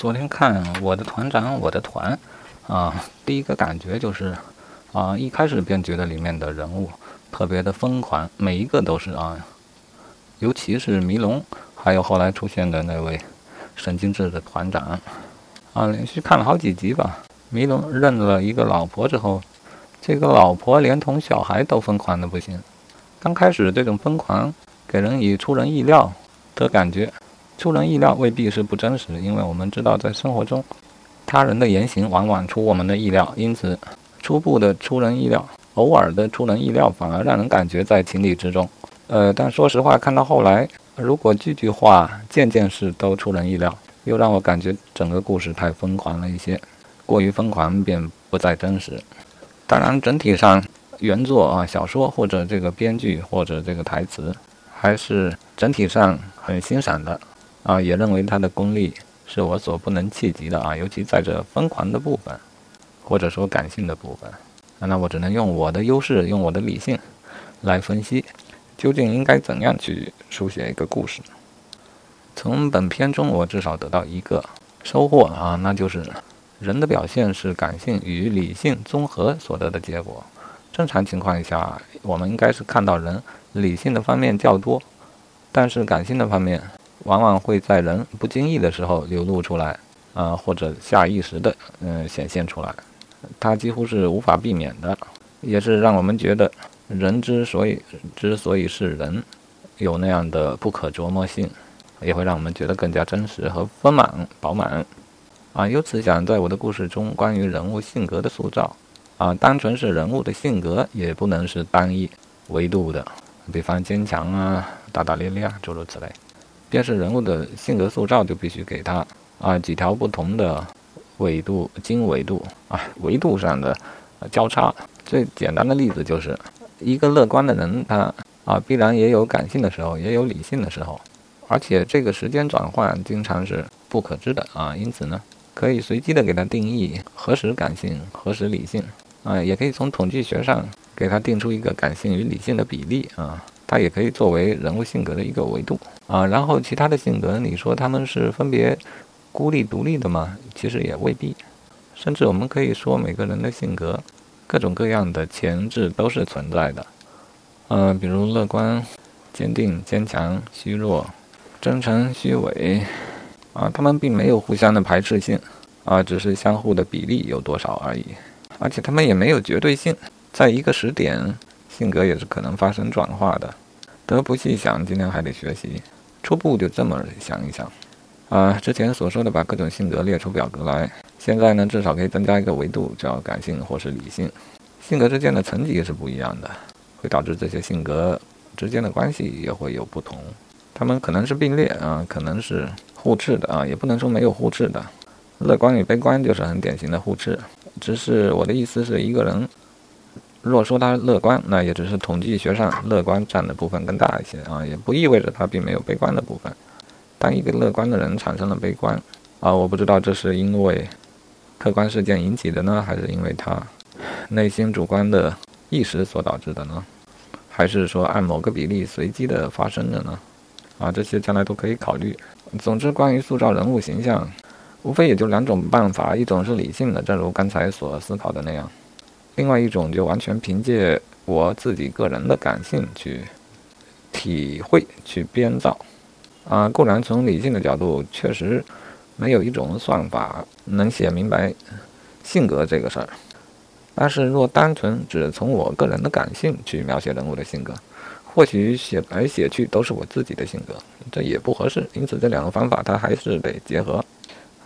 昨天看我的团长，我的团，啊，第一个感觉就是，啊，一开始便觉得里面的人物特别的疯狂，每一个都是啊，尤其是迷龙，还有后来出现的那位神经质的团长，啊，连续看了好几集吧。迷龙认了一个老婆之后，这个老婆连同小孩都疯狂的不行。刚开始这种疯狂给人以出人意料的感觉。出人意料未必是不真实，因为我们知道在生活中，他人的言行往往出我们的意料，因此初步的出人意料，偶尔的出人意料反而让人感觉在情理之中。呃，但说实话，看到后来，如果句句话、件件事都出人意料，又让我感觉整个故事太疯狂了一些，过于疯狂便不再真实。当然，整体上原作啊，小说或者这个编剧或者这个台词，还是整体上很欣赏的。啊，也认为他的功力是我所不能企及的啊，尤其在这疯狂的部分，或者说感性的部分，那我只能用我的优势，用我的理性来分析，究竟应该怎样去书写一个故事。从本片中，我至少得到一个收获啊，那就是人的表现是感性与理性综合所得的结果。正常情况下，我们应该是看到人理性的方面较多，但是感性的方面。往往会在人不经意的时候流露出来，啊，或者下意识的嗯显现出来，它几乎是无法避免的，也是让我们觉得人之所以之所以是人，有那样的不可琢磨性，也会让我们觉得更加真实和丰满饱满，啊，由此想在我的故事中关于人物性格的塑造，啊，单纯是人物的性格也不能是单一维度的，比方坚强啊、大大咧咧啊诸如此类。便是人物的性格塑造，就必须给他啊几条不同的纬度、经纬度啊维度上的交叉。最简单的例子就是，一个乐观的人，他啊必然也有感性的时候，也有理性的时候，而且这个时间转换经常是不可知的啊。因此呢，可以随机的给他定义何时感性，何时理性啊，也可以从统计学上给他定出一个感性与理性的比例啊。它也可以作为人物性格的一个维度啊，然后其他的性格，你说他们是分别孤立独立的吗？其实也未必，甚至我们可以说每个人的性格，各种各样的潜质都是存在的。嗯，比如乐观、坚定、坚强、虚弱、真诚、虚伪，啊，他们并没有互相的排斥性，啊，只是相互的比例有多少而已，而且他们也没有绝对性，在一个时点。性格也是可能发生转化的，得不细想，今天还得学习。初步就这么想一想，啊，之前所说的把各种性格列出表格来，现在呢至少可以增加一个维度，叫感性或是理性。性格之间的层级是不一样的，会导致这些性格之间的关系也会有不同。他们可能是并列啊，可能是互斥的啊，也不能说没有互斥的。乐观与悲观就是很典型的互斥，只是我的意思是一个人。若说他乐观，那也只是统计学上乐观占的部分更大一些啊，也不意味着他并没有悲观的部分。当一个乐观的人产生了悲观啊，我不知道这是因为客观事件引起的呢，还是因为他内心主观的意识所导致的呢？还是说按某个比例随机的发生的呢？啊，这些将来都可以考虑。总之，关于塑造人物形象，无非也就两种办法，一种是理性的，正如刚才所思考的那样。另外一种就完全凭借我自己个人的感性去体会、去编造，啊，固然从理性的角度确实没有一种算法能写明白性格这个事儿，但是若单纯只从我个人的感性去描写人物的性格，或许写来写去都是我自己的性格，这也不合适。因此，这两个方法它还是得结合。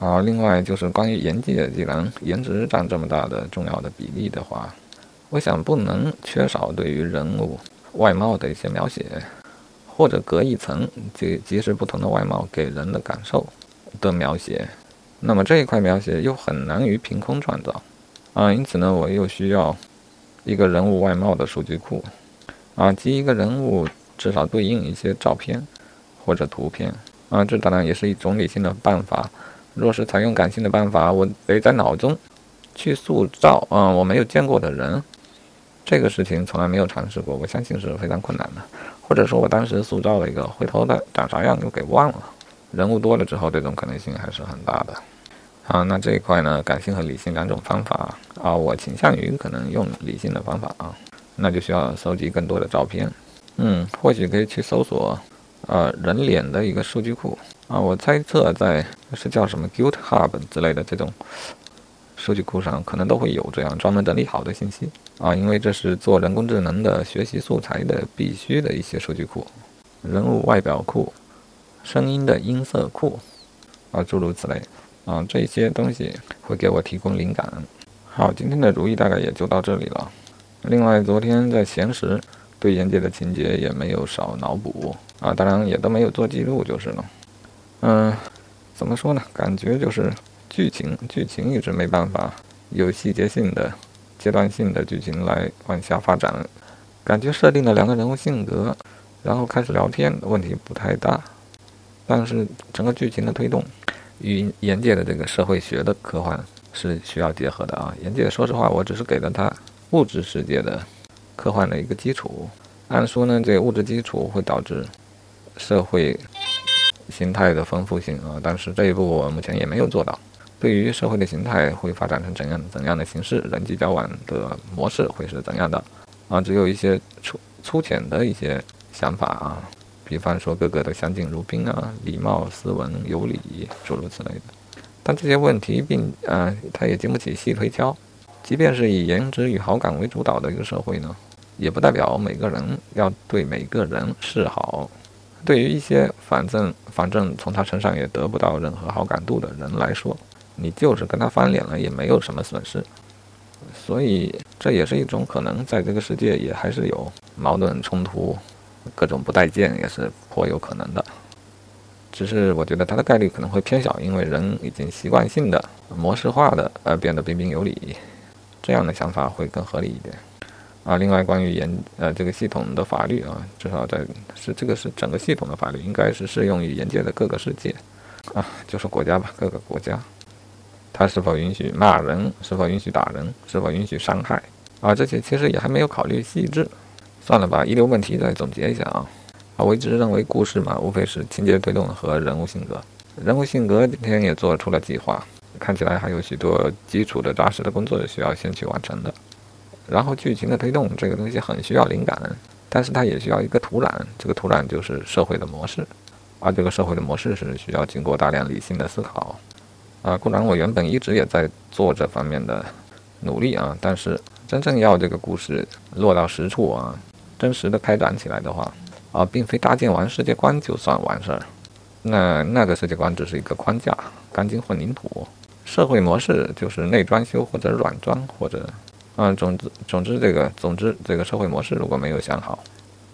好，另外就是关于颜值，既然颜值占这么大的重要的比例的话，我想不能缺少对于人物外貌的一些描写，或者隔一层，即即使不同的外貌给人的感受的描写。那么这一块描写又很难于凭空创造啊，因此呢，我又需要一个人物外貌的数据库啊，即一个人物至少对应一些照片或者图片啊，这当然也是一种理性的办法。若是采用感性的办法，我得在脑中去塑造啊我没有见过的人，这个事情从来没有尝试过，我相信是非常困难的。或者说我当时塑造了一个，回头的长啥样又给忘了。人物多了之后，这种可能性还是很大的。啊，那这一块呢，感性和理性两种方法啊，我倾向于可能用理性的方法啊，那就需要收集更多的照片。嗯，或许可以去搜索，呃，人脸的一个数据库啊，我猜测在是叫什么 Guilt Hub 之类的这种数据库上，可能都会有这样专门整理好的信息啊，因为这是做人工智能的学习素材的必须的一些数据库，人物外表库、声音的音色库啊，诸如此类。啊，这些东西会给我提供灵感。好，今天的主意大概也就到这里了。另外，昨天在闲时对言界的情节也没有少脑补啊，当然也都没有做记录就是了。嗯，怎么说呢？感觉就是剧情剧情一直没办法有细节性的、阶段性的剧情来往下发展。感觉设定了两个人物性格，然后开始聊天，问题不太大。但是整个剧情的推动。与严界的这个社会学的科幻是需要结合的啊！严界说实话，我只是给了它物质世界的科幻的一个基础。按说呢，这个物质基础会导致社会形态的丰富性啊，但是这一步我目前也没有做到。对于社会的形态会发展成怎样怎样的形式，人际交往的模式会是怎样的啊？只有一些粗粗浅的一些想法啊。比方说，个个都相敬如宾啊，礼貌、斯文、有礼，诸如此类的。但这些问题并啊，它也经不起细推敲。即便是以颜值与好感为主导的一个社会呢，也不代表每个人要对每个人示好。对于一些反正反正从他身上也得不到任何好感度的人来说，你就是跟他翻脸了，也没有什么损失。所以这也是一种可能，在这个世界也还是有矛盾冲突。各种不待见也是颇有可能的，只是我觉得它的概率可能会偏小，因为人已经习惯性的模式化的呃变得彬彬有礼，这样的想法会更合理一点。啊，另外关于研呃这个系统的法律啊，至少在是这个是整个系统的法律，应该是适用于沿界的各个世界啊，就是国家吧，各个国家，它是否允许骂人，是否允许打人，是否允许伤害啊，这些其实也还没有考虑细致。算了吧，遗留问题再总结一下啊！啊，我一直认为故事嘛，无非是情节推动和人物性格。人物性格今天也做出了计划，看起来还有许多基础的扎实的工作需要先去完成的。然后剧情的推动，这个东西很需要灵感，但是它也需要一个土壤，这个土壤就是社会的模式，而这个社会的模式是需要经过大量理性的思考。啊，固然我原本一直也在做这方面的努力啊，但是真正要这个故事落到实处啊。真实的开展起来的话，啊，并非搭建完世界观就算完事儿，那那个世界观只是一个框架，钢筋混凝土。社会模式就是内装修或者软装或者，嗯，总之总之这个总之这个社会模式如果没有想好，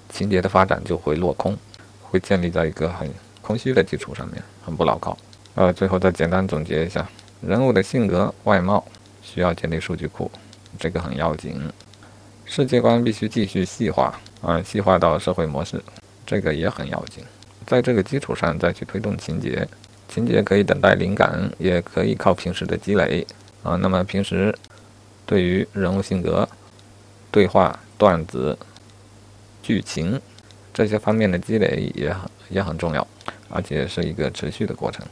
情节的发展就会落空，会建立在一个很空虚的基础上面，很不牢靠。呃，最后再简单总结一下，人物的性格外貌需要建立数据库，这个很要紧。世界观必须继续细化，啊，细化到社会模式，这个也很要紧。在这个基础上再去推动情节，情节可以等待灵感，也可以靠平时的积累，啊，那么平时对于人物性格、对话、段子、剧情这些方面的积累也很也很重要，而且是一个持续的过程。